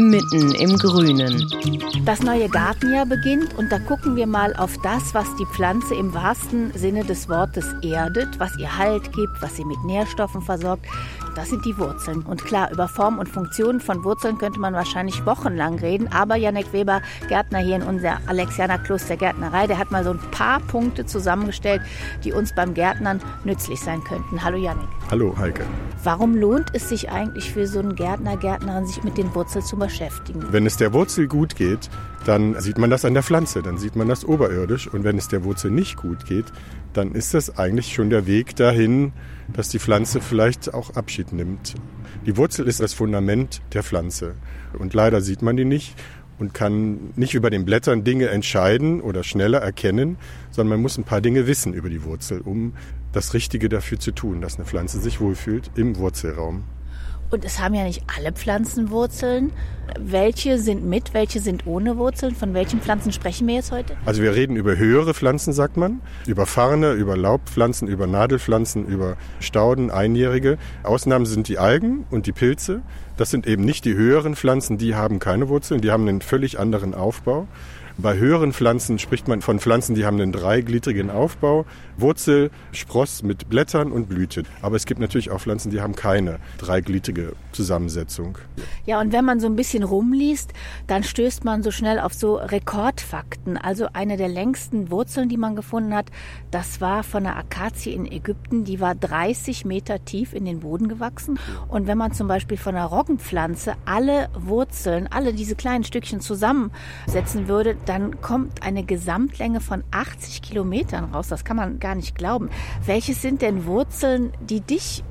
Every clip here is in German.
mitten im Grünen. Das neue Gartenjahr beginnt und da gucken wir mal auf das, was die Pflanze im wahrsten Sinne des Wortes erdet, was ihr Halt gibt, was sie mit Nährstoffen versorgt. Das sind die Wurzeln. Und klar, über Form und Funktion von Wurzeln könnte man wahrscheinlich wochenlang reden. Aber Janek Weber, Gärtner hier in unserer Alexianer Kloster Gärtnerei, der hat mal so ein paar Punkte zusammengestellt, die uns beim Gärtnern nützlich sein könnten. Hallo Janek. Hallo Heike. Warum lohnt es sich eigentlich für so einen Gärtner, Gärtnerin, sich mit den Wurzeln zu beschäftigen? Wenn es der Wurzel gut geht, dann sieht man das an der Pflanze, dann sieht man das oberirdisch. Und wenn es der Wurzel nicht gut geht, dann ist das eigentlich schon der Weg dahin, dass die Pflanze vielleicht auch Abschied nimmt. Die Wurzel ist das Fundament der Pflanze. Und leider sieht man die nicht und kann nicht über den Blättern Dinge entscheiden oder schneller erkennen, sondern man muss ein paar Dinge wissen über die Wurzel, um das Richtige dafür zu tun, dass eine Pflanze sich wohlfühlt im Wurzelraum. Und es haben ja nicht alle Pflanzen Wurzeln. Welche sind mit, welche sind ohne Wurzeln? Von welchen Pflanzen sprechen wir jetzt heute? Also wir reden über höhere Pflanzen, sagt man. Über Farne, über Laubpflanzen, über Nadelpflanzen, über Stauden, Einjährige. Ausnahmen sind die Algen und die Pilze. Das sind eben nicht die höheren Pflanzen, die haben keine Wurzeln, die haben einen völlig anderen Aufbau. Bei höheren Pflanzen spricht man von Pflanzen, die haben einen dreigliedrigen Aufbau, Wurzel, Spross mit Blättern und Blüte. Aber es gibt natürlich auch Pflanzen, die haben keine dreigliedrige Zusammensetzung. Ja, und wenn man so ein bisschen rumliest, dann stößt man so schnell auf so Rekordfakten. Also eine der längsten Wurzeln, die man gefunden hat, das war von einer Akazie in Ägypten, die war 30 Meter tief in den Boden gewachsen. Und wenn man zum Beispiel von einer Roggenpflanze alle Wurzeln, alle diese kleinen Stückchen zusammensetzen würde, dann kommt eine Gesamtlänge von 80 Kilometern raus. Das kann man gar nicht glauben. Welches sind denn Wurzeln, die dich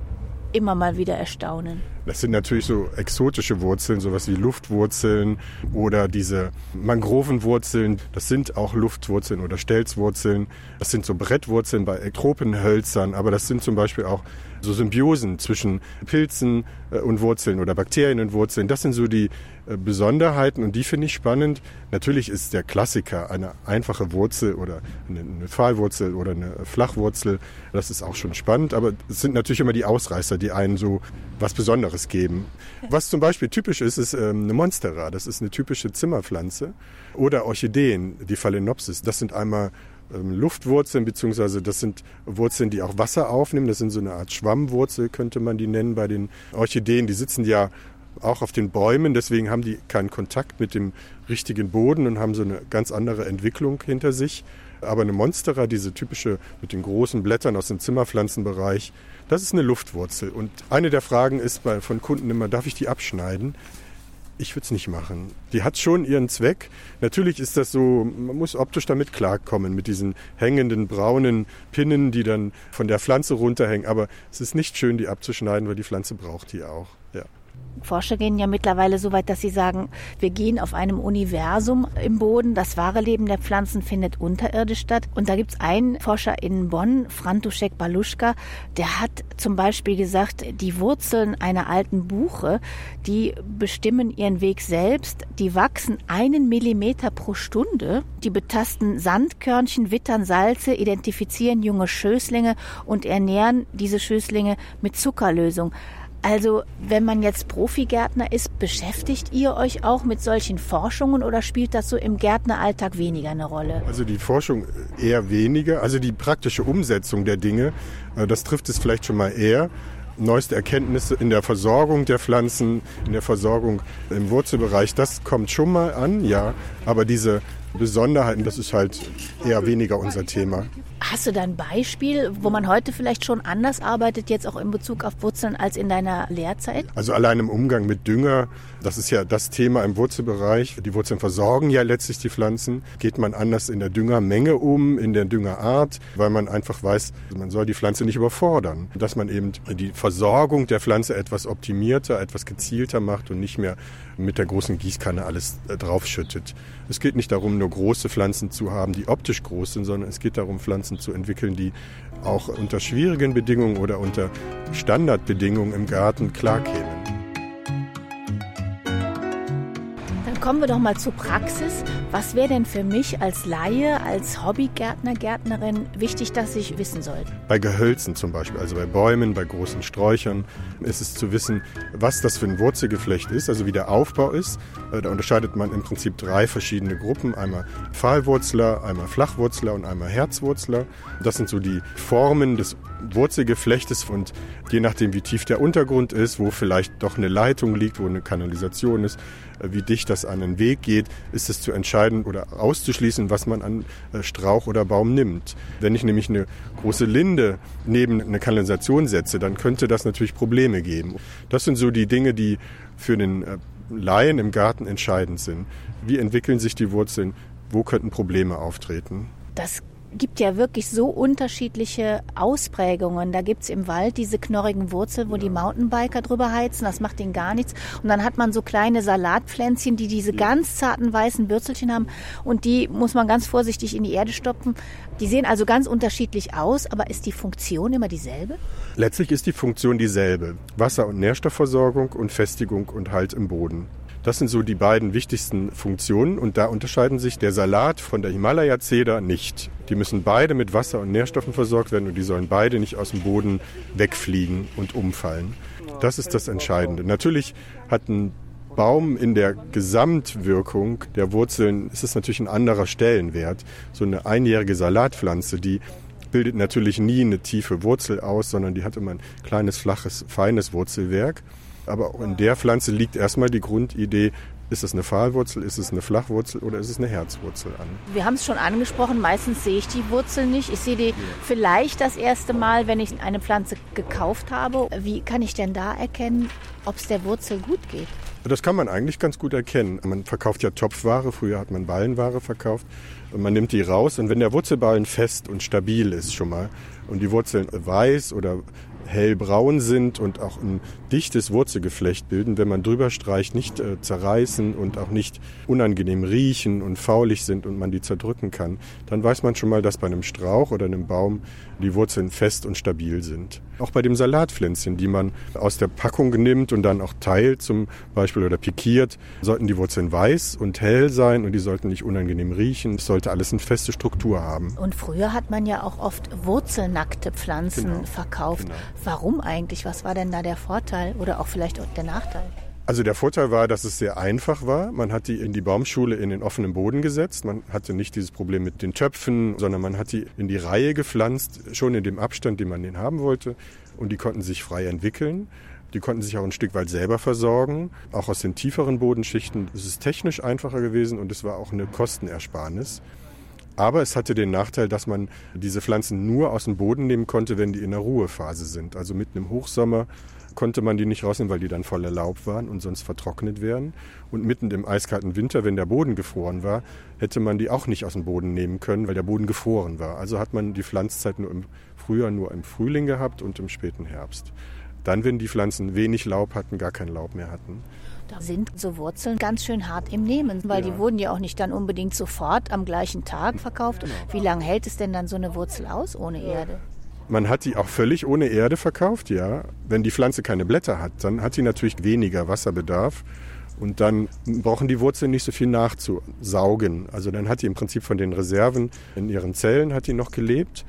immer mal wieder erstaunen? Das sind natürlich so exotische Wurzeln, sowas wie Luftwurzeln oder diese Mangrovenwurzeln. Das sind auch Luftwurzeln oder Stelzwurzeln. Das sind so Brettwurzeln bei Tropenhölzern, aber das sind zum Beispiel auch so Symbiosen zwischen Pilzen äh, und Wurzeln oder Bakterien und Wurzeln. Das sind so die äh, Besonderheiten und die finde ich spannend. Natürlich ist der Klassiker eine einfache Wurzel oder eine Pfahlwurzel oder eine Flachwurzel. Das ist auch schon spannend, aber es sind natürlich immer die Ausreißer, die einen so was Besonderes geben. Was zum Beispiel typisch ist, ist ähm, eine Monstera. Das ist eine typische Zimmerpflanze. Oder Orchideen, die Phalaenopsis. Das sind einmal Luftwurzeln, beziehungsweise das sind Wurzeln, die auch Wasser aufnehmen. Das sind so eine Art Schwammwurzel, könnte man die nennen bei den Orchideen. Die sitzen ja auch auf den Bäumen, deswegen haben die keinen Kontakt mit dem richtigen Boden und haben so eine ganz andere Entwicklung hinter sich. Aber eine Monstera, diese typische mit den großen Blättern aus dem Zimmerpflanzenbereich, das ist eine Luftwurzel. Und eine der Fragen ist von Kunden immer, darf ich die abschneiden? Ich würde es nicht machen. Die hat schon ihren Zweck. Natürlich ist das so, man muss optisch damit klarkommen, mit diesen hängenden braunen Pinnen, die dann von der Pflanze runterhängen. Aber es ist nicht schön, die abzuschneiden, weil die Pflanze braucht die auch. Ja. Forscher gehen ja mittlerweile so weit, dass sie sagen, wir gehen auf einem Universum im Boden. Das wahre Leben der Pflanzen findet unterirdisch statt. Und da gibt es einen Forscher in Bonn, Frantuszek Baluschka, der hat zum Beispiel gesagt, die Wurzeln einer alten Buche, die bestimmen ihren Weg selbst. Die wachsen einen Millimeter pro Stunde. Die betasten Sandkörnchen, wittern Salze, identifizieren junge Schößlinge und ernähren diese Schößlinge mit Zuckerlösung. Also, wenn man jetzt Profigärtner ist, beschäftigt ihr euch auch mit solchen Forschungen oder spielt das so im Gärtneralltag weniger eine Rolle? Also die Forschung eher weniger, also die praktische Umsetzung der Dinge, äh, das trifft es vielleicht schon mal eher. Neueste Erkenntnisse in der Versorgung der Pflanzen, in der Versorgung im Wurzelbereich, das kommt schon mal an, ja. Aber diese Besonderheiten, das ist halt eher weniger unser Thema. Hast du da ein Beispiel, wo man heute vielleicht schon anders arbeitet, jetzt auch in Bezug auf Wurzeln, als in deiner Lehrzeit? Also allein im Umgang mit Dünger, das ist ja das Thema im Wurzelbereich. Die Wurzeln versorgen ja letztlich die Pflanzen. Geht man anders in der Düngermenge um, in der Düngerart, weil man einfach weiß, man soll die Pflanze nicht überfordern. Dass man eben die Versorgung der Pflanze etwas optimierter, etwas gezielter macht und nicht mehr mit der großen Gießkanne alles äh, draufschüttet. Es geht nicht darum, nur große Pflanzen zu haben, die optisch groß sind, sondern es geht darum, Pflanzen zu entwickeln, die auch unter schwierigen Bedingungen oder unter Standardbedingungen im Garten klarkämen. kommen wir doch mal zur Praxis. Was wäre denn für mich als Laie, als Hobbygärtner, Gärtnerin wichtig, dass ich wissen sollte? Bei Gehölzen zum Beispiel, also bei Bäumen, bei großen Sträuchern, ist es zu wissen, was das für ein Wurzelgeflecht ist, also wie der Aufbau ist. Äh, da unterscheidet man im Prinzip drei verschiedene Gruppen. Einmal Pfahlwurzler, einmal Flachwurzler und einmal Herzwurzler. Das sind so die Formen des Wurzelgeflechtes und je nachdem, wie tief der Untergrund ist, wo vielleicht doch eine Leitung liegt, wo eine Kanalisation ist, äh, wie dicht das an den Weg geht, ist es zu entscheiden oder auszuschließen, was man an äh, Strauch oder Baum nimmt. Wenn ich nämlich eine große Linde neben eine Kanalisation setze, dann könnte das natürlich Probleme geben. Das sind so die Dinge, die für den äh, Laien im Garten entscheidend sind. Wie entwickeln sich die Wurzeln? Wo könnten Probleme auftreten? Das gibt ja wirklich so unterschiedliche Ausprägungen. Da gibt's im Wald diese knorrigen Wurzeln, wo die Mountainbiker drüber heizen. Das macht denen gar nichts. Und dann hat man so kleine Salatpflänzchen, die diese ganz zarten weißen Würzelchen haben. Und die muss man ganz vorsichtig in die Erde stopfen. Die sehen also ganz unterschiedlich aus. Aber ist die Funktion immer dieselbe? Letztlich ist die Funktion dieselbe. Wasser- und Nährstoffversorgung und Festigung und Halt im Boden. Das sind so die beiden wichtigsten Funktionen und da unterscheiden sich der Salat von der Himalaya-Zeder nicht. Die müssen beide mit Wasser und Nährstoffen versorgt werden und die sollen beide nicht aus dem Boden wegfliegen und umfallen. Das ist das Entscheidende. Natürlich hat ein Baum in der Gesamtwirkung der Wurzeln ist es natürlich ein anderer Stellenwert. So eine einjährige Salatpflanze, die bildet natürlich nie eine tiefe Wurzel aus, sondern die hat immer ein kleines, flaches, feines Wurzelwerk. Aber auch in der Pflanze liegt erstmal die Grundidee, ist es eine Pfahlwurzel, ist es eine Flachwurzel oder ist es eine Herzwurzel an? Wir haben es schon angesprochen, meistens sehe ich die Wurzel nicht. Ich sehe die vielleicht das erste Mal, wenn ich eine Pflanze gekauft habe. Wie kann ich denn da erkennen, ob es der Wurzel gut geht? Das kann man eigentlich ganz gut erkennen. Man verkauft ja Topfware, früher hat man Ballenware verkauft. Und man nimmt die raus und wenn der Wurzelballen fest und stabil ist schon mal und die Wurzeln weiß oder hellbraun sind und auch ein dichtes Wurzelgeflecht bilden, wenn man drüber streicht, nicht äh, zerreißen und auch nicht unangenehm riechen und faulig sind und man die zerdrücken kann, dann weiß man schon mal, dass bei einem Strauch oder einem Baum die Wurzeln fest und stabil sind. Auch bei dem Salatpflänzchen, die man aus der Packung nimmt und dann auch teilt zum Beispiel oder pikiert, sollten die Wurzeln weiß und hell sein und die sollten nicht unangenehm riechen. Es sollte alles eine feste Struktur haben. Und früher hat man ja auch oft wurzelnackte Pflanzen genau. verkauft. Genau. Warum eigentlich? Was war denn da der Vorteil oder auch vielleicht auch der Nachteil? Also der Vorteil war, dass es sehr einfach war. Man hat die in die Baumschule in den offenen Boden gesetzt. Man hatte nicht dieses Problem mit den Töpfen, sondern man hat die in die Reihe gepflanzt, schon in dem Abstand, den man den haben wollte. Und die konnten sich frei entwickeln. Die konnten sich auch ein Stück weit selber versorgen, auch aus den tieferen Bodenschichten. Es ist technisch einfacher gewesen und es war auch eine Kostenersparnis. Aber es hatte den Nachteil, dass man diese Pflanzen nur aus dem Boden nehmen konnte, wenn die in der Ruhephase sind. Also mitten im Hochsommer konnte man die nicht rausnehmen, weil die dann voller Laub waren und sonst vertrocknet wären. Und mitten im eiskalten Winter, wenn der Boden gefroren war, hätte man die auch nicht aus dem Boden nehmen können, weil der Boden gefroren war. Also hat man die Pflanzzeit nur im Frühjahr nur im Frühling gehabt und im späten Herbst. Dann, wenn die Pflanzen wenig Laub hatten, gar kein Laub mehr hatten. Da sind so Wurzeln ganz schön hart im Nehmen, weil ja. die wurden ja auch nicht dann unbedingt sofort am gleichen Tag verkauft. Genau. Wie lange hält es denn dann so eine Wurzel aus ohne Erde? Man hat die auch völlig ohne Erde verkauft, ja. Wenn die Pflanze keine Blätter hat, dann hat sie natürlich weniger Wasserbedarf. Und dann brauchen die Wurzeln nicht so viel nachzusaugen. Also dann hat die im Prinzip von den Reserven in ihren Zellen hat die noch gelebt.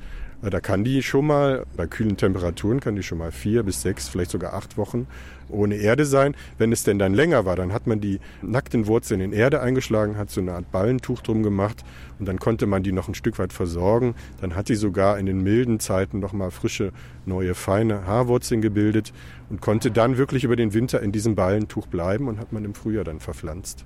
Da kann die schon mal, bei kühlen Temperaturen kann die schon mal vier bis sechs, vielleicht sogar acht Wochen ohne Erde sein. Wenn es denn dann länger war, dann hat man die nackten Wurzeln in Erde eingeschlagen, hat so eine Art Ballentuch drum gemacht und dann konnte man die noch ein Stück weit versorgen. Dann hat die sogar in den milden Zeiten noch mal frische, neue, feine Haarwurzeln gebildet und konnte dann wirklich über den Winter in diesem Ballentuch bleiben und hat man im Frühjahr dann verpflanzt.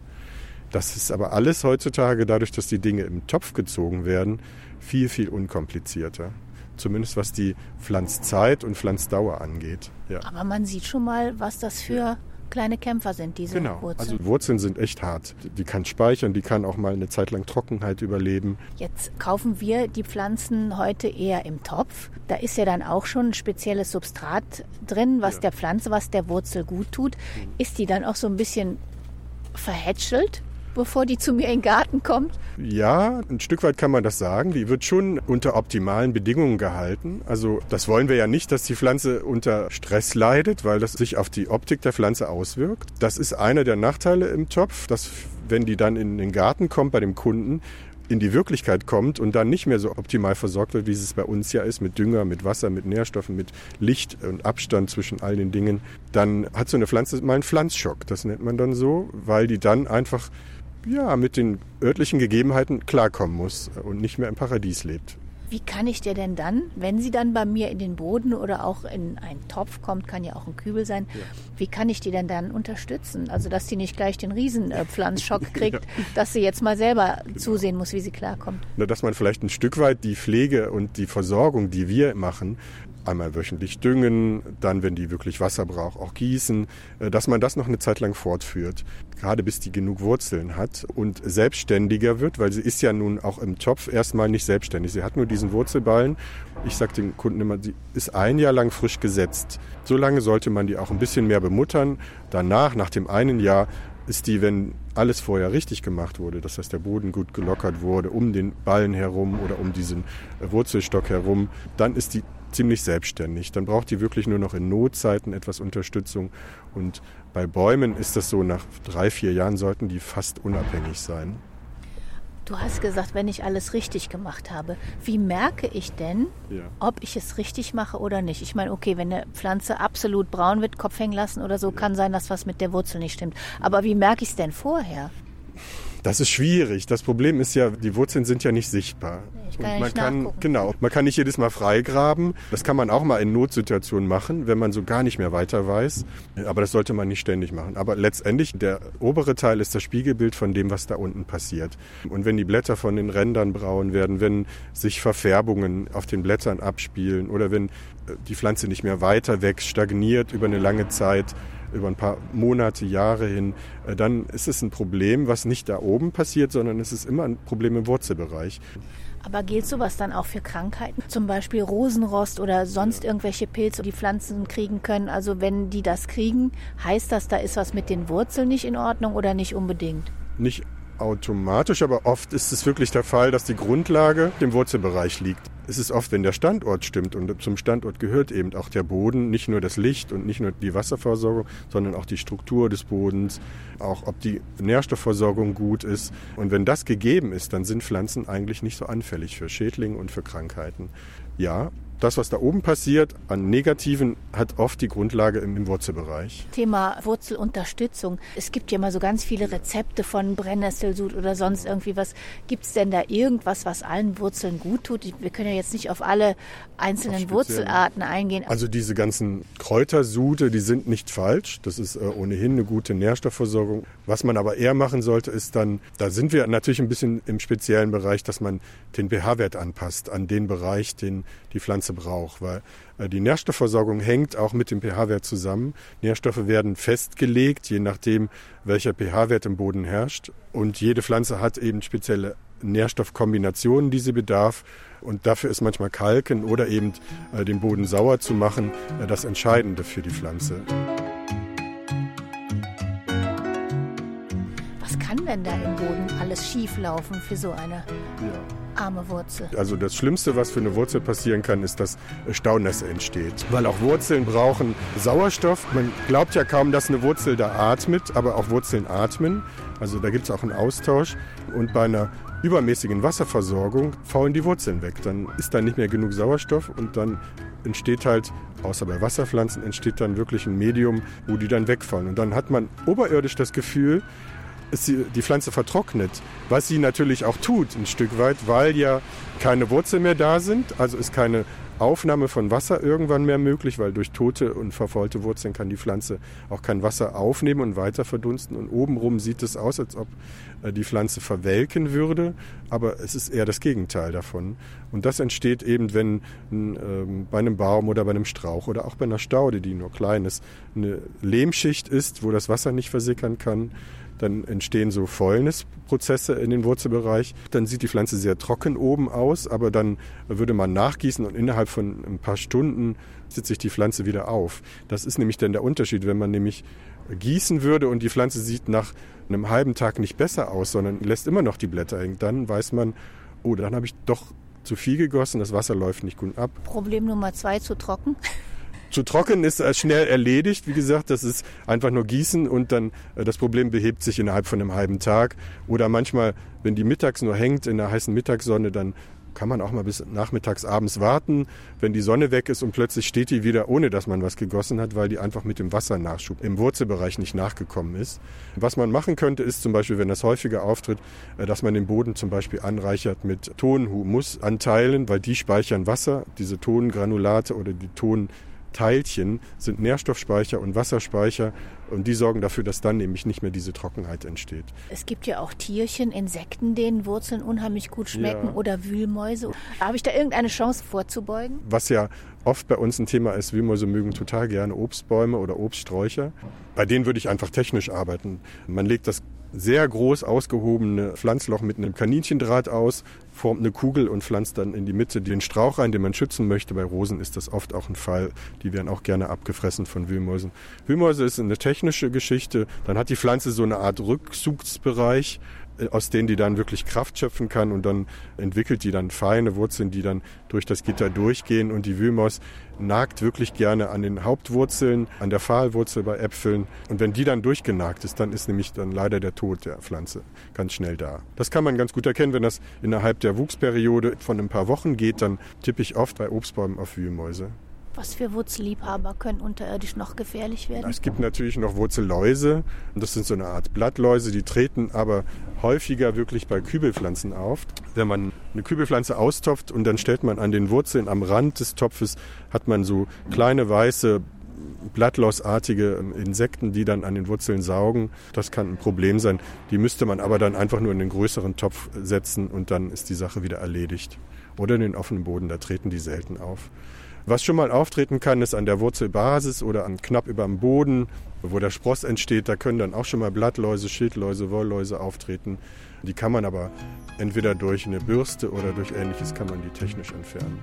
Das ist aber alles heutzutage, dadurch, dass die Dinge im Topf gezogen werden, viel, viel unkomplizierter. Zumindest was die Pflanzzeit und Pflanzdauer angeht. Ja. Aber man sieht schon mal, was das für kleine Kämpfer sind, diese genau. Wurzeln. Also Wurzeln sind echt hart. Die kann speichern, die kann auch mal eine Zeit lang Trockenheit überleben. Jetzt kaufen wir die Pflanzen heute eher im Topf. Da ist ja dann auch schon ein spezielles Substrat drin, was ja. der Pflanze, was der Wurzel gut tut. Mhm. Ist die dann auch so ein bisschen verhätschelt? Bevor die zu mir in den Garten kommt? Ja, ein Stück weit kann man das sagen. Die wird schon unter optimalen Bedingungen gehalten. Also das wollen wir ja nicht, dass die Pflanze unter Stress leidet, weil das sich auf die Optik der Pflanze auswirkt. Das ist einer der Nachteile im Topf, dass wenn die dann in den Garten kommt bei dem Kunden, in die Wirklichkeit kommt und dann nicht mehr so optimal versorgt wird, wie es bei uns ja ist, mit Dünger, mit Wasser, mit Nährstoffen, mit Licht und Abstand zwischen all den Dingen, dann hat so eine Pflanze mal einen Pflanzschock. Das nennt man dann so, weil die dann einfach ja, mit den örtlichen Gegebenheiten klarkommen muss und nicht mehr im Paradies lebt. Wie kann ich dir denn dann, wenn sie dann bei mir in den Boden oder auch in einen Topf kommt, kann ja auch ein Kübel sein, ja. wie kann ich die denn dann unterstützen? Also, dass sie nicht gleich den Riesenpflanzschock kriegt, ja. dass sie jetzt mal selber genau. zusehen muss, wie sie klarkommt. Na, dass man vielleicht ein Stück weit die Pflege und die Versorgung, die wir machen, einmal wöchentlich düngen, dann, wenn die wirklich Wasser braucht, auch gießen, äh, dass man das noch eine Zeit lang fortführt, gerade bis die genug Wurzeln hat und selbstständiger wird, weil sie ist ja nun auch im Topf erstmal nicht selbstständig. Sie hat nur diesen Wurzelballen. Ich sage den Kunden immer, sie ist ein Jahr lang frisch gesetzt. So lange sollte man die auch ein bisschen mehr bemuttern. Danach, nach dem einen Jahr, ist die, wenn alles vorher richtig gemacht wurde, das heißt der Boden gut gelockert wurde, um den Ballen herum oder um diesen Wurzelstock herum, dann ist die ziemlich selbstständig. Dann braucht die wirklich nur noch in Notzeiten etwas Unterstützung. Und bei Bäumen ist das so, nach drei, vier Jahren sollten die fast unabhängig sein. Du hast gesagt, wenn ich alles richtig gemacht habe. Wie merke ich denn, ja. ob ich es richtig mache oder nicht? Ich meine, okay, wenn eine Pflanze absolut braun wird, Kopf hängen lassen oder so, ja. kann sein, dass was mit der Wurzel nicht stimmt. Aber wie merke ich es denn vorher? Das ist schwierig. Das Problem ist ja, die Wurzeln sind ja nicht sichtbar. Ich kann und man nicht kann genau, man kann nicht jedes Mal freigraben. Das kann man auch mal in Notsituationen machen, wenn man so gar nicht mehr weiter weiß. Aber das sollte man nicht ständig machen. Aber letztendlich der obere Teil ist das Spiegelbild von dem, was da unten passiert. Und wenn die Blätter von den Rändern braun werden, wenn sich Verfärbungen auf den Blättern abspielen oder wenn äh, die Pflanze nicht mehr weiter wächst, stagniert über eine lange Zeit, über ein paar Monate, Jahre hin, äh, dann ist es ein Problem, was nicht da oben passiert, sondern es ist immer ein Problem im Wurzelbereich. Aber gilt sowas dann auch für Krankheiten? Zum Beispiel Rosenrost oder sonst irgendwelche Pilze, die Pflanzen kriegen können? Also wenn die das kriegen, heißt das, da ist was mit den Wurzeln nicht in Ordnung oder nicht unbedingt? Nicht automatisch, aber oft ist es wirklich der Fall, dass die Grundlage im Wurzelbereich liegt. Es ist oft, wenn der Standort stimmt und zum Standort gehört eben auch der Boden, nicht nur das Licht und nicht nur die Wasserversorgung, sondern auch die Struktur des Bodens, auch ob die Nährstoffversorgung gut ist. Und wenn das gegeben ist, dann sind Pflanzen eigentlich nicht so anfällig für Schädlinge und für Krankheiten. Ja, das, was da oben passiert an Negativen, hat oft die Grundlage im, Wurzelbereich. Thema Wurzelunterstützung. Es gibt ja mal so ganz viele Rezepte von Brennnesselsud oder sonst irgendwie was. Gibt es denn da irgendwas, was allen Wurzeln gut tut? Wir können ja jetzt nicht auf alle einzelnen auf Wurzelarten eingehen. Also diese ganzen Kräutersute, die sind nicht falsch. Das ist äh, ohnehin eine gute Nährstoffversorgung. Was man aber eher machen sollte, ist dann, da sind wir natürlich ein bisschen im speziellen Bereich, dass man den pH-Wert anpasst an den Bereich, den die Pflanze braucht, weil äh, die Nährstoffversorgung hängt auch mit dem pH-Wert zusammen. Nährstoffe werden festgelegt, je nachdem, welcher pH-Wert im Boden herrscht. Und jede Pflanze hat eben spezielle Nährstoffkombinationen, die sie bedarf. Und dafür ist manchmal Kalken oder eben äh, den Boden sauer zu machen äh, das Entscheidende für die Pflanze. Was kann denn da im Boden alles schief laufen für so eine ja arme Wurzel. Also das Schlimmste, was für eine Wurzel passieren kann, ist, dass Staunässe entsteht. Weil auch Wurzeln brauchen Sauerstoff. Man glaubt ja kaum, dass eine Wurzel da atmet, aber auch Wurzeln atmen. Also da gibt es auch einen Austausch. Und bei einer übermäßigen Wasserversorgung faulen die Wurzeln weg. Dann ist da nicht mehr genug Sauerstoff und dann entsteht halt, außer bei Wasserpflanzen, entsteht dann wirklich ein Medium, wo die dann wegfallen. Und dann hat man oberirdisch das Gefühl, ist die Pflanze vertrocknet, was sie natürlich auch tut ein Stück weit, weil ja keine Wurzeln mehr da sind, also es keine Aufnahme von Wasser irgendwann mehr möglich, weil durch tote und verfaulte Wurzeln kann die Pflanze auch kein Wasser aufnehmen und weiter verdunsten. Und obenrum sieht es aus, als ob äh, die Pflanze verwelken würde, aber es ist eher das Gegenteil davon. Und das entsteht eben, wenn ähm, bei einem Baum oder bei einem Strauch oder auch bei einer Staude, die nur klein ist, eine Lehmschicht ist, wo das Wasser nicht versickern kann dann entstehen so Fäulnisprozesse in den Wurzelbereich. Dann sieht die Pflanze sehr trocken oben aus, aber dann würde man nachgießen und innerhalb von ein paar Stunden sitzt sich die Pflanze wieder auf. Das ist nämlich dann der Unterschied, wenn man nämlich gießen würde und die Pflanze sieht nach einem halben Tag nicht besser aus, sondern lässt immer noch die Blätter hängen, dann weiß man, oh, dann habe ich doch zu viel gegossen, das Wasser läuft nicht gut ab. Problem Nummer zwei, zu trocken. Zu trocken ist schnell erledigt. Wie gesagt, das ist einfach nur gießen und dann äh, das Problem behebt sich innerhalb von einem halben Tag. Oder manchmal, wenn die mittags nur hängt in der heißen Mittagssonne, dann kann man auch mal bis nachmittags, abends warten, wenn die Sonne weg ist und plötzlich steht die wieder, ohne dass man was gegossen hat, weil die einfach mit dem Wassernachschub im Wurzelbereich nicht nachgekommen ist. Was man machen könnte, ist zum Beispiel, wenn das häufiger auftritt, äh, dass man den Boden zum Beispiel anreichert mit Tonhumusanteilen, weil die speichern Wasser, diese Tongranulate oder die Ton Teilchen sind Nährstoffspeicher und Wasserspeicher und die sorgen dafür, dass dann nämlich nicht mehr diese Trockenheit entsteht. Es gibt ja auch Tierchen, Insekten, denen Wurzeln unheimlich gut schmecken ja. oder Wühlmäuse. Habe ich da irgendeine Chance vorzubeugen? Was ja oft bei uns ein Thema ist, Wühlmäuse mögen total gerne Obstbäume oder Obststräucher. Bei denen würde ich einfach technisch arbeiten. Man legt das sehr groß ausgehobene Pflanzloch mit einem Kaninchendraht aus, formt eine Kugel und pflanzt dann in die Mitte den Strauch rein, den man schützen möchte. Bei Rosen ist das oft auch ein Fall. Die werden auch gerne abgefressen von Wühlmäusen. Wühlmäuse ist eine technische Geschichte. Dann hat die Pflanze so eine Art Rückzugsbereich aus denen die dann wirklich Kraft schöpfen kann und dann entwickelt die dann feine Wurzeln, die dann durch das Gitter durchgehen und die Wühlmaus nagt wirklich gerne an den Hauptwurzeln, an der Pfahlwurzel bei Äpfeln und wenn die dann durchgenagt ist, dann ist nämlich dann leider der Tod der Pflanze ganz schnell da. Das kann man ganz gut erkennen, wenn das innerhalb der Wuchsperiode von ein paar Wochen geht, dann tippe ich oft bei Obstbäumen auf Wühlmäuse. Was für Wurzelliebhaber können unterirdisch noch gefährlich werden? Es gibt natürlich noch Wurzelläuse. Das sind so eine Art Blattläuse, die treten aber häufiger wirklich bei Kübelpflanzen auf. Wenn man eine Kübelpflanze austopft und dann stellt man an den Wurzeln am Rand des Topfes, hat man so kleine weiße Blattlausartige Insekten, die dann an den Wurzeln saugen. Das kann ein Problem sein. Die müsste man aber dann einfach nur in den größeren Topf setzen und dann ist die Sache wieder erledigt. Oder in den offenen Boden, da treten die selten auf. Was schon mal auftreten kann, ist an der Wurzelbasis oder an knapp über dem Boden, wo der Spross entsteht. Da können dann auch schon mal Blattläuse, Schildläuse, Wollläuse auftreten. Die kann man aber entweder durch eine Bürste oder durch ähnliches kann man die technisch entfernen.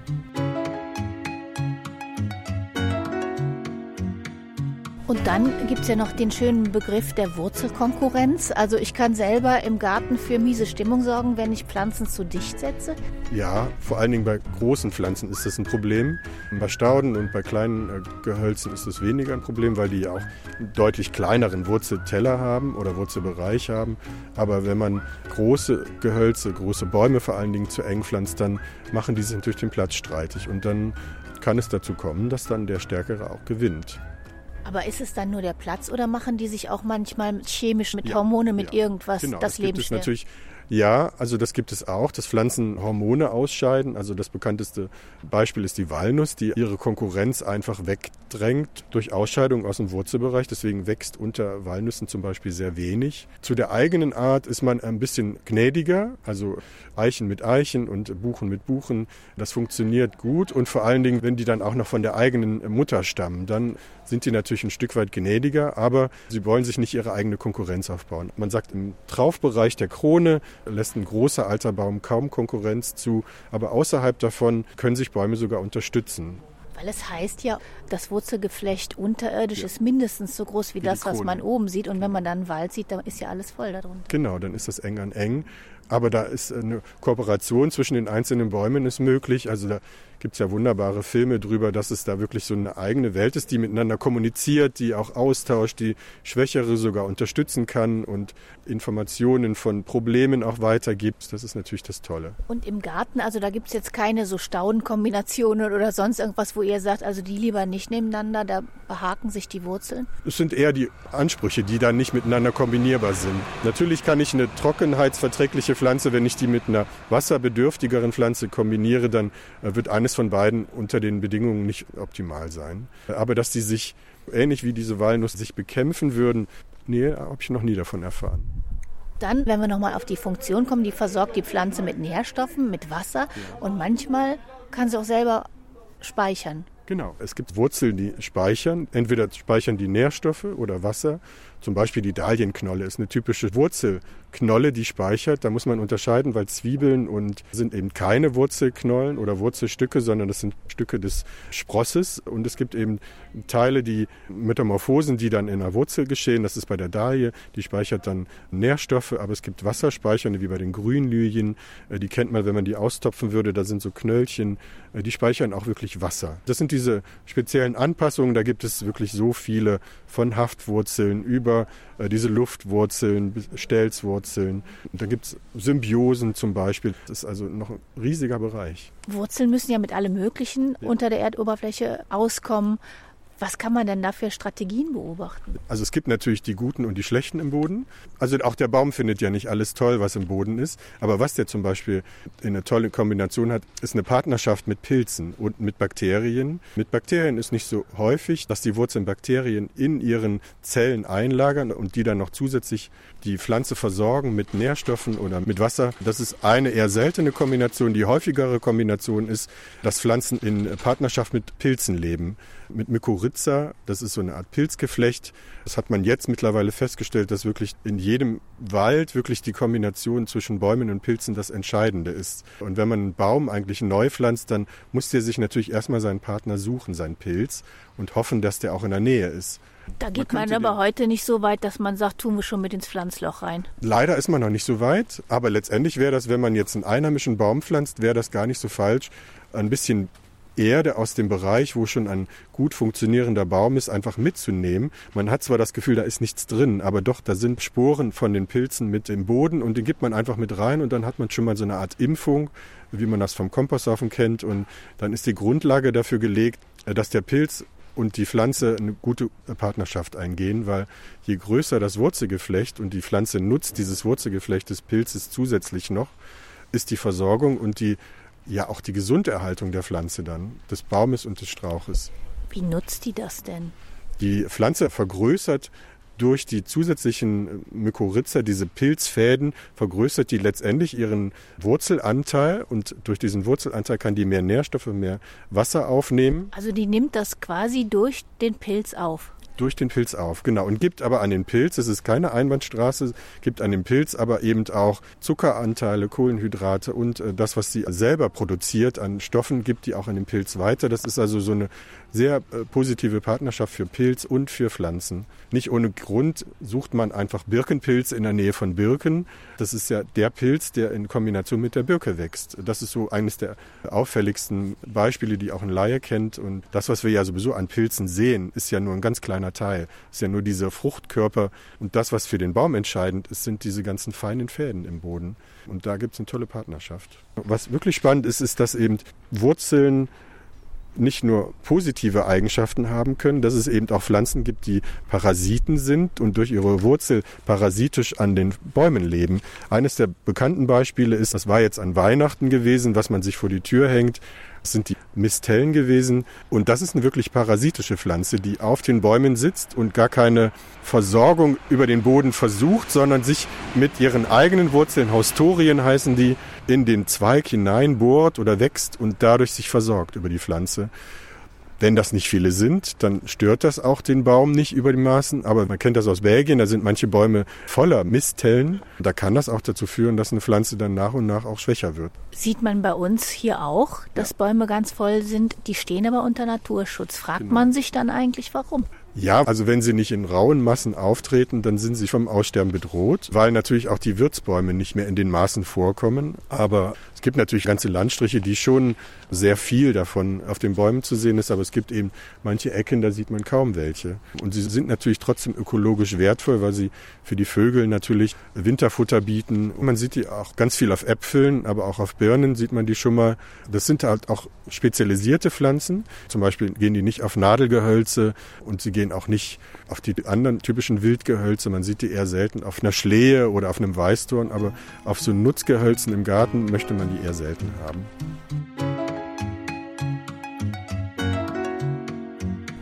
Und dann gibt es ja noch den schönen Begriff der Wurzelkonkurrenz. Also ich kann selber im Garten für miese Stimmung sorgen, wenn ich Pflanzen zu dicht setze. Ja, vor allen Dingen bei großen Pflanzen ist das ein Problem. Bei Stauden und bei kleinen äh, Gehölzen ist das weniger ein Problem, weil die ja auch einen deutlich kleineren Wurzelteller haben oder Wurzelbereich haben. Aber wenn man große Gehölze, große Bäume vor allen Dingen zu eng pflanzt, dann machen die sich natürlich den Platz streitig. Und dann kann es dazu kommen, dass dann der Stärkere auch gewinnt. Aber ist es dann nur der Platz oder machen die sich auch manchmal chemisch mit ja, Hormone, mit ja, irgendwas genau, das, das Leben gibt es natürlich ja, also das gibt es auch, dass Pflanzen Hormone ausscheiden. Also das bekannteste Beispiel ist die Walnuss, die ihre Konkurrenz einfach wegdrängt durch Ausscheidung aus dem Wurzelbereich. Deswegen wächst unter Walnüssen zum Beispiel sehr wenig. Zu der eigenen Art ist man ein bisschen gnädiger, also Eichen mit Eichen und Buchen mit Buchen. Das funktioniert gut und vor allen Dingen, wenn die dann auch noch von der eigenen Mutter stammen, dann sind die natürlich ein Stück weit gnädiger, aber sie wollen sich nicht ihre eigene Konkurrenz aufbauen. Man sagt im Traufbereich der Krone lässt ein großer alter Baum kaum Konkurrenz zu, aber außerhalb davon können sich Bäume sogar unterstützen. Weil es heißt ja, das Wurzelgeflecht unterirdisch ja. ist mindestens so groß wie, wie das, was man oben sieht. Und wenn man dann einen Wald sieht, dann ist ja alles voll darunter. Genau, dann ist das eng an eng. Aber da ist eine Kooperation zwischen den einzelnen Bäumen ist möglich. Also da gibt es ja wunderbare Filme drüber, dass es da wirklich so eine eigene Welt ist, die miteinander kommuniziert, die auch austauscht, die Schwächere sogar unterstützen kann und Informationen von Problemen auch weitergibt. Das ist natürlich das Tolle. Und im Garten, also da gibt es jetzt keine so Staudenkombinationen oder sonst irgendwas, wo ihr ihr sagt, also die lieber nicht nebeneinander, da behaken sich die Wurzeln? Es sind eher die Ansprüche, die dann nicht miteinander kombinierbar sind. Natürlich kann ich eine trockenheitsverträgliche Pflanze, wenn ich die mit einer wasserbedürftigeren Pflanze kombiniere, dann äh, wird eines von beiden unter den Bedingungen nicht optimal sein. Aber dass die sich ähnlich wie diese Walnuss sich bekämpfen würden, nee, habe ich noch nie davon erfahren. Dann, wenn wir nochmal auf die Funktion kommen, die versorgt die Pflanze mit Nährstoffen, mit Wasser und manchmal kann sie auch selber speichern. Genau. Es gibt Wurzeln, die speichern. Entweder speichern die Nährstoffe oder Wasser. Zum Beispiel die Dahlenknolle ist eine typische Wurzelknolle, die speichert. Da muss man unterscheiden, weil Zwiebeln und sind eben keine Wurzelknollen oder Wurzelstücke, sondern das sind Stücke des Sprosses. Und es gibt eben Teile, die Metamorphosen, die dann in der Wurzel geschehen. Das ist bei der Dahlie, die speichert dann Nährstoffe, aber es gibt Wasserspeichernde, wie bei den Grünlilien. Äh, die kennt man, wenn man die austopfen würde. Da sind so Knöllchen, äh, die speichern auch wirklich Wasser. Das sind diese speziellen Anpassungen. Da gibt es wirklich so viele von Haftwurzeln über äh, diese Luftwurzeln, Stelzwurzeln. Und da gibt es Symbiosen zum Beispiel. Das ist also noch ein riesiger Bereich. Wurzeln müssen ja mit allem Möglichen ja. unter der Erdoberfläche auskommen. Was kann man denn da für Strategien beobachten? Also es gibt natürlich die guten und die schlechten im Boden. Also auch der Baum findet ja nicht alles toll, was im Boden ist. Aber was der zum Beispiel eine tolle Kombination hat, ist eine Partnerschaft mit Pilzen und mit Bakterien. Mit Bakterien ist nicht so häufig, dass die Wurzeln Bakterien in ihren Zellen einlagern und die dann noch zusätzlich die Pflanze versorgen mit Nährstoffen oder mit Wasser. Das ist eine eher seltene Kombination. Die häufigere Kombination ist, dass Pflanzen in Partnerschaft mit Pilzen leben mit Mykorrhiza. Das ist so eine Art Pilzgeflecht. Das hat man jetzt mittlerweile festgestellt, dass wirklich in jedem Wald wirklich die Kombination zwischen Bäumen und Pilzen das Entscheidende ist. Und wenn man einen Baum eigentlich neu pflanzt, dann muss der sich natürlich erstmal seinen Partner suchen, seinen Pilz, und hoffen, dass der auch in der Nähe ist. Da geht man, man aber heute nicht so weit, dass man sagt, tun wir schon mit ins Pflanzloch rein. Leider ist man noch nicht so weit, aber letztendlich wäre das, wenn man jetzt einen einheimischen Baum pflanzt, wäre das gar nicht so falsch, ein bisschen Erde aus dem Bereich, wo schon ein gut funktionierender Baum ist, einfach mitzunehmen. Man hat zwar das Gefühl, da ist nichts drin, aber doch, da sind Sporen von den Pilzen mit im Boden und den gibt man einfach mit rein und dann hat man schon mal so eine Art Impfung, wie man das vom Komposthaufen kennt und dann ist die Grundlage dafür gelegt, dass der Pilz und die Pflanze eine gute Partnerschaft eingehen, weil je größer das Wurzelgeflecht und die Pflanze nutzt dieses Wurzelgeflecht des Pilzes zusätzlich noch, ist die Versorgung und die ja auch die Gesunderhaltung der Pflanze dann, des Baumes und des Strauches. Wie nutzt die das denn? Die Pflanze vergrößert durch die zusätzlichen Mykorrhiza, diese Pilzfäden, vergrößert die letztendlich ihren Wurzelanteil und durch diesen Wurzelanteil kann die mehr Nährstoffe, mehr Wasser aufnehmen. Also die nimmt das quasi durch den Pilz auf durch den Pilz auf, genau. Und gibt aber an den Pilz, es ist keine Einbahnstraße, gibt an den Pilz aber eben auch Zuckeranteile, Kohlenhydrate und äh, das, was sie selber produziert an Stoffen, gibt die auch an den Pilz weiter. Das ist also so eine sehr äh, positive Partnerschaft für Pilz und für Pflanzen. Nicht ohne Grund sucht man einfach Birkenpilz in der Nähe von Birken. Das ist ja der Pilz, der in Kombination mit der Birke wächst. Das ist so eines der auffälligsten Beispiele, die auch ein Laie kennt. Und das, was wir ja sowieso an Pilzen sehen, ist ja nur ein ganz kleiner Teil. Ist ja nur dieser Fruchtkörper. Und das, was für den Baum entscheidend ist, sind diese ganzen feinen Fäden im Boden. Und da gibt es eine tolle Partnerschaft. Was wirklich spannend ist, ist, dass eben Wurzeln nicht nur positive Eigenschaften haben können, dass es eben auch Pflanzen gibt, die Parasiten sind und durch ihre Wurzel parasitisch an den Bäumen leben. Eines der bekannten Beispiele ist, das war jetzt an Weihnachten gewesen, was man sich vor die Tür hängt. Sind die Mistellen gewesen. Und das ist eine wirklich parasitische Pflanze, die auf den Bäumen sitzt und gar keine Versorgung über den Boden versucht, sondern sich mit ihren eigenen Wurzeln, Haustorien heißen die, in den Zweig hineinbohrt oder wächst und dadurch sich versorgt über die Pflanze. Wenn das nicht viele sind, dann stört das auch den Baum nicht über die Maßen. Aber man kennt das aus Belgien, da sind manche Bäume voller Mistellen. Da kann das auch dazu führen, dass eine Pflanze dann nach und nach auch schwächer wird. Sieht man bei uns hier auch, dass ja. Bäume ganz voll sind. Die stehen aber unter Naturschutz. Fragt genau. man sich dann eigentlich, warum? Ja, also wenn sie nicht in rauen Massen auftreten, dann sind sie vom Aussterben bedroht, weil natürlich auch die Wirtsbäume nicht mehr in den Maßen vorkommen. Aber es gibt natürlich ganze Landstriche, die schon sehr viel davon auf den Bäumen zu sehen ist, aber es gibt eben manche Ecken, da sieht man kaum welche. Und sie sind natürlich trotzdem ökologisch wertvoll, weil sie für die Vögel natürlich Winterfutter bieten. Man sieht die auch ganz viel auf Äpfeln, aber auch auf Birnen sieht man die schon mal. Das sind halt auch spezialisierte Pflanzen. Zum Beispiel gehen die nicht auf Nadelgehölze und sie gehen auch nicht auf die anderen typischen Wildgehölze. Man sieht die eher selten auf einer Schlehe oder auf einem Weißdorn, aber auf so Nutzgehölzen im Garten möchte man die eher selten haben.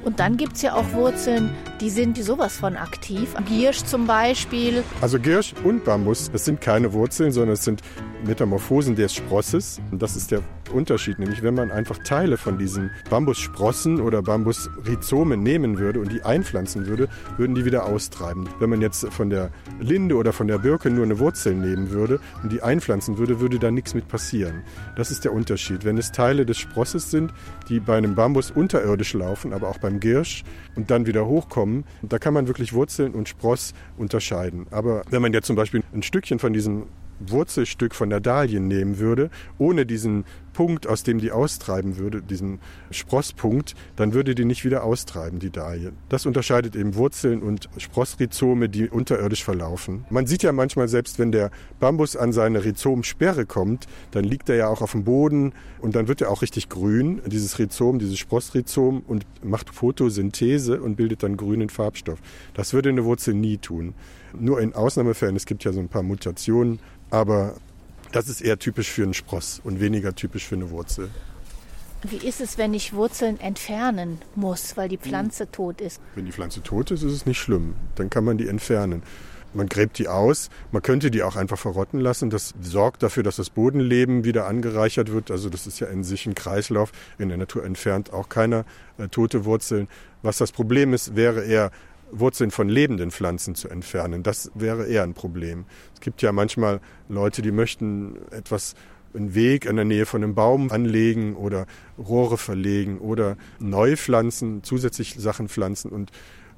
Und dann gibt es ja auch Wurzeln, die sind sowas von aktiv. Giersch zum Beispiel. Also Giersch und Bambus, das sind keine Wurzeln, sondern es sind Metamorphosen des Sprosses. Und das ist der Unterschied, nämlich wenn man einfach Teile von diesen Bambussprossen oder Bambusrhizomen nehmen würde und die einpflanzen würde, würden die wieder austreiben. Wenn man jetzt von der Linde oder von der Birke nur eine Wurzel nehmen würde und die einpflanzen würde, würde da nichts mit passieren. Das ist der Unterschied. Wenn es Teile des Sprosses sind, die bei einem Bambus unterirdisch laufen, aber auch beim Giersch und dann wieder hochkommen, da kann man wirklich Wurzeln und Spross unterscheiden. Aber wenn man jetzt zum Beispiel ein Stückchen von diesem Wurzelstück von der Dahlien nehmen würde, ohne diesen Punkt, aus dem die austreiben würde, diesen Sprosspunkt, dann würde die nicht wieder austreiben, die Dahlie. Das unterscheidet eben Wurzeln und Sprossrhizome, die unterirdisch verlaufen. Man sieht ja manchmal, selbst wenn der Bambus an seine Rhizomsperre kommt, dann liegt er ja auch auf dem Boden und dann wird er auch richtig grün, dieses Rhizom, dieses Sprossrhizom und macht Photosynthese und bildet dann grünen Farbstoff. Das würde eine Wurzel nie tun. Nur in Ausnahmefällen, es gibt ja so ein paar Mutationen, aber das ist eher typisch für einen Spross und weniger typisch für eine Wurzel. Wie ist es, wenn ich Wurzeln entfernen muss, weil die Pflanze hm. tot ist? Wenn die Pflanze tot ist, ist es nicht schlimm. Dann kann man die entfernen. Man gräbt die aus. Man könnte die auch einfach verrotten lassen. Das sorgt dafür, dass das Bodenleben wieder angereichert wird. Also das ist ja in sich ein Kreislauf. In der Natur entfernt auch keiner äh, tote Wurzeln. Was das Problem ist, wäre eher Wurzeln von lebenden Pflanzen zu entfernen. Das wäre eher ein Problem. Es gibt ja manchmal Leute, die möchten etwas einen Weg in der Nähe von einem Baum anlegen oder Rohre verlegen oder neu pflanzen, zusätzlich Sachen pflanzen. Und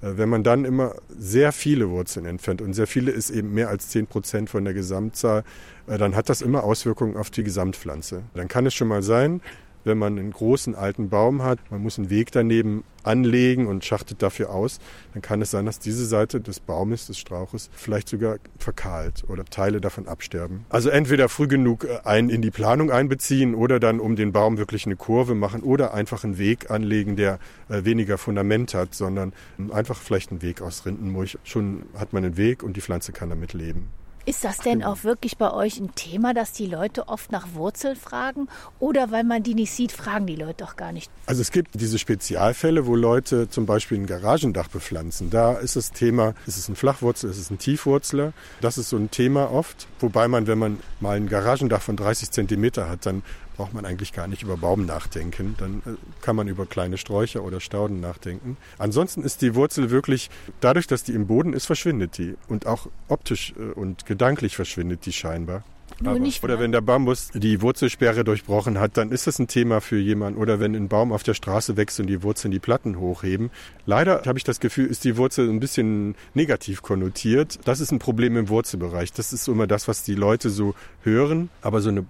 äh, wenn man dann immer sehr viele Wurzeln entfernt und sehr viele ist eben mehr als zehn Prozent von der Gesamtzahl, äh, dann hat das immer Auswirkungen auf die Gesamtpflanze. Dann kann es schon mal sein, wenn man einen großen alten Baum hat, man muss einen Weg daneben anlegen und schachtet dafür aus, dann kann es sein, dass diese Seite des Baumes, des Strauches, vielleicht sogar verkahlt oder Teile davon absterben. Also entweder früh genug äh, ein in die Planung einbeziehen oder dann um den Baum wirklich eine Kurve machen oder einfach einen Weg anlegen, der äh, weniger Fundament hat, sondern einfach vielleicht einen Weg aus Rindenmulch. Schon hat man einen Weg und die Pflanze kann damit leben. Ist das denn auch wirklich bei euch ein Thema, dass die Leute oft nach Wurzeln fragen? Oder weil man die nicht sieht, fragen die Leute doch gar nicht? Also es gibt diese Spezialfälle, wo Leute zum Beispiel ein Garagendach bepflanzen. Da ist das Thema, ist es ein Flachwurzel, ist es ein Tiefwurzler? Das ist so ein Thema oft. Wobei man, wenn man mal ein Garagendach von 30 Zentimeter hat, dann braucht man eigentlich gar nicht über Baum nachdenken. Dann äh, kann man über kleine Sträucher oder Stauden nachdenken. Ansonsten ist die Wurzel wirklich, dadurch, dass die im Boden ist, verschwindet die. Und auch optisch äh, und gedanklich verschwindet die scheinbar. Aber, oder wenn der Bambus die Wurzelsperre durchbrochen hat, dann ist das ein Thema für jemanden. Oder wenn ein Baum auf der Straße wächst und die Wurzeln die Platten hochheben. Leider habe ich das Gefühl, ist die Wurzel ein bisschen negativ konnotiert. Das ist ein Problem im Wurzelbereich. Das ist immer das, was die Leute so hören. Aber so eine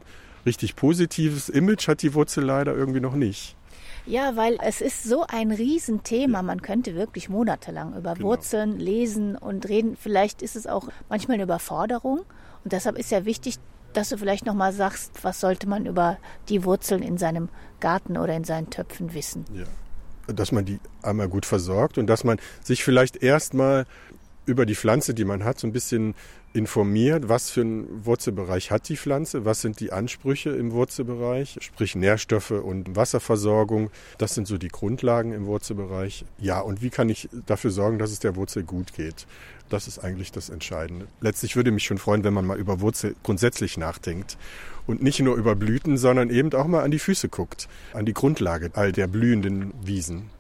richtig positives Image hat die Wurzel leider irgendwie noch nicht. Ja, weil es ist so ein Riesenthema. Man könnte wirklich monatelang über genau. Wurzeln lesen und reden. Vielleicht ist es auch manchmal eine Überforderung. Und deshalb ist ja wichtig, dass du vielleicht noch mal sagst, was sollte man über die Wurzeln in seinem Garten oder in seinen Töpfen wissen. Ja. Dass man die einmal gut versorgt und dass man sich vielleicht erstmal über die Pflanze, die man hat, so ein bisschen informiert, was für einen Wurzelbereich hat die Pflanze, was sind die Ansprüche im Wurzelbereich, sprich Nährstoffe und Wasserversorgung. Das sind so die Grundlagen im Wurzelbereich. Ja, und wie kann ich dafür sorgen, dass es der Wurzel gut geht? Das ist eigentlich das Entscheidende. Letztlich würde mich schon freuen, wenn man mal über Wurzel grundsätzlich nachdenkt und nicht nur über Blüten, sondern eben auch mal an die Füße guckt, an die Grundlage all der blühenden Wiesen.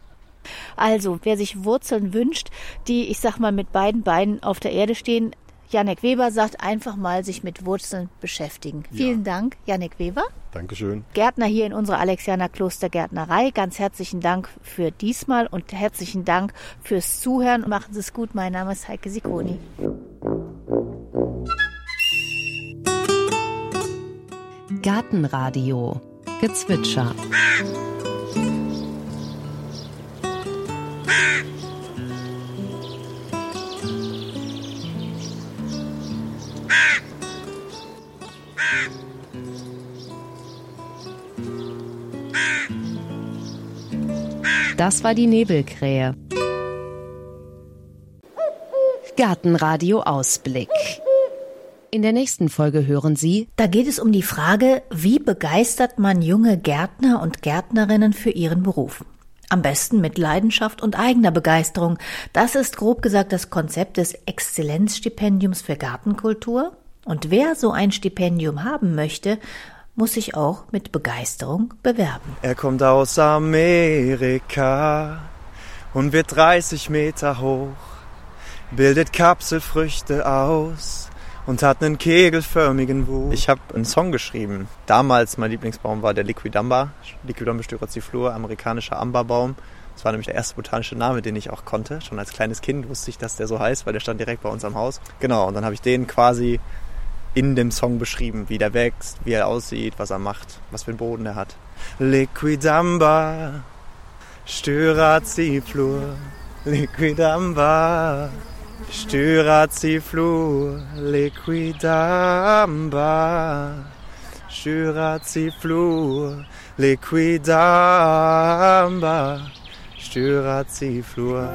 Also, wer sich Wurzeln wünscht, die, ich sag mal, mit beiden Beinen auf der Erde stehen, Janek Weber sagt, einfach mal sich mit Wurzeln beschäftigen. Ja. Vielen Dank, Janek Weber. Dankeschön. Gärtner hier in unserer Alexianer Klostergärtnerei. Ganz herzlichen Dank für diesmal und herzlichen Dank fürs Zuhören. Machen Sie es gut. Mein Name ist Heike Sikoni. Gartenradio Gezwitscher. Das war die Nebelkrähe. Gartenradio Ausblick. In der nächsten Folge hören Sie Da geht es um die Frage, wie begeistert man junge Gärtner und Gärtnerinnen für ihren Beruf? Am besten mit Leidenschaft und eigener Begeisterung. Das ist grob gesagt das Konzept des Exzellenzstipendiums für Gartenkultur. Und wer so ein Stipendium haben möchte, muss sich auch mit Begeisterung bewerben. Er kommt aus Amerika und wird 30 Meter hoch, bildet Kapselfrüchte aus und hat einen kegelförmigen Wuchs. Ich habe einen Song geschrieben. Damals mein Lieblingsbaum war der Liquidamba, Liquidamba styraciflor, amerikanischer Amberbaum. Das war nämlich der erste botanische Name, den ich auch konnte. Schon als kleines Kind wusste ich, dass der so heißt, weil der stand direkt bei uns am Haus. Genau, und dann habe ich den quasi in dem Song beschrieben, wie der wächst, wie er aussieht, was er macht, was für einen Boden er hat. Liquidamba, Styraciflor, Liquidamba, Styraciflor, Liquidamba, Styraciflor, Liquidamba, Styraciflor.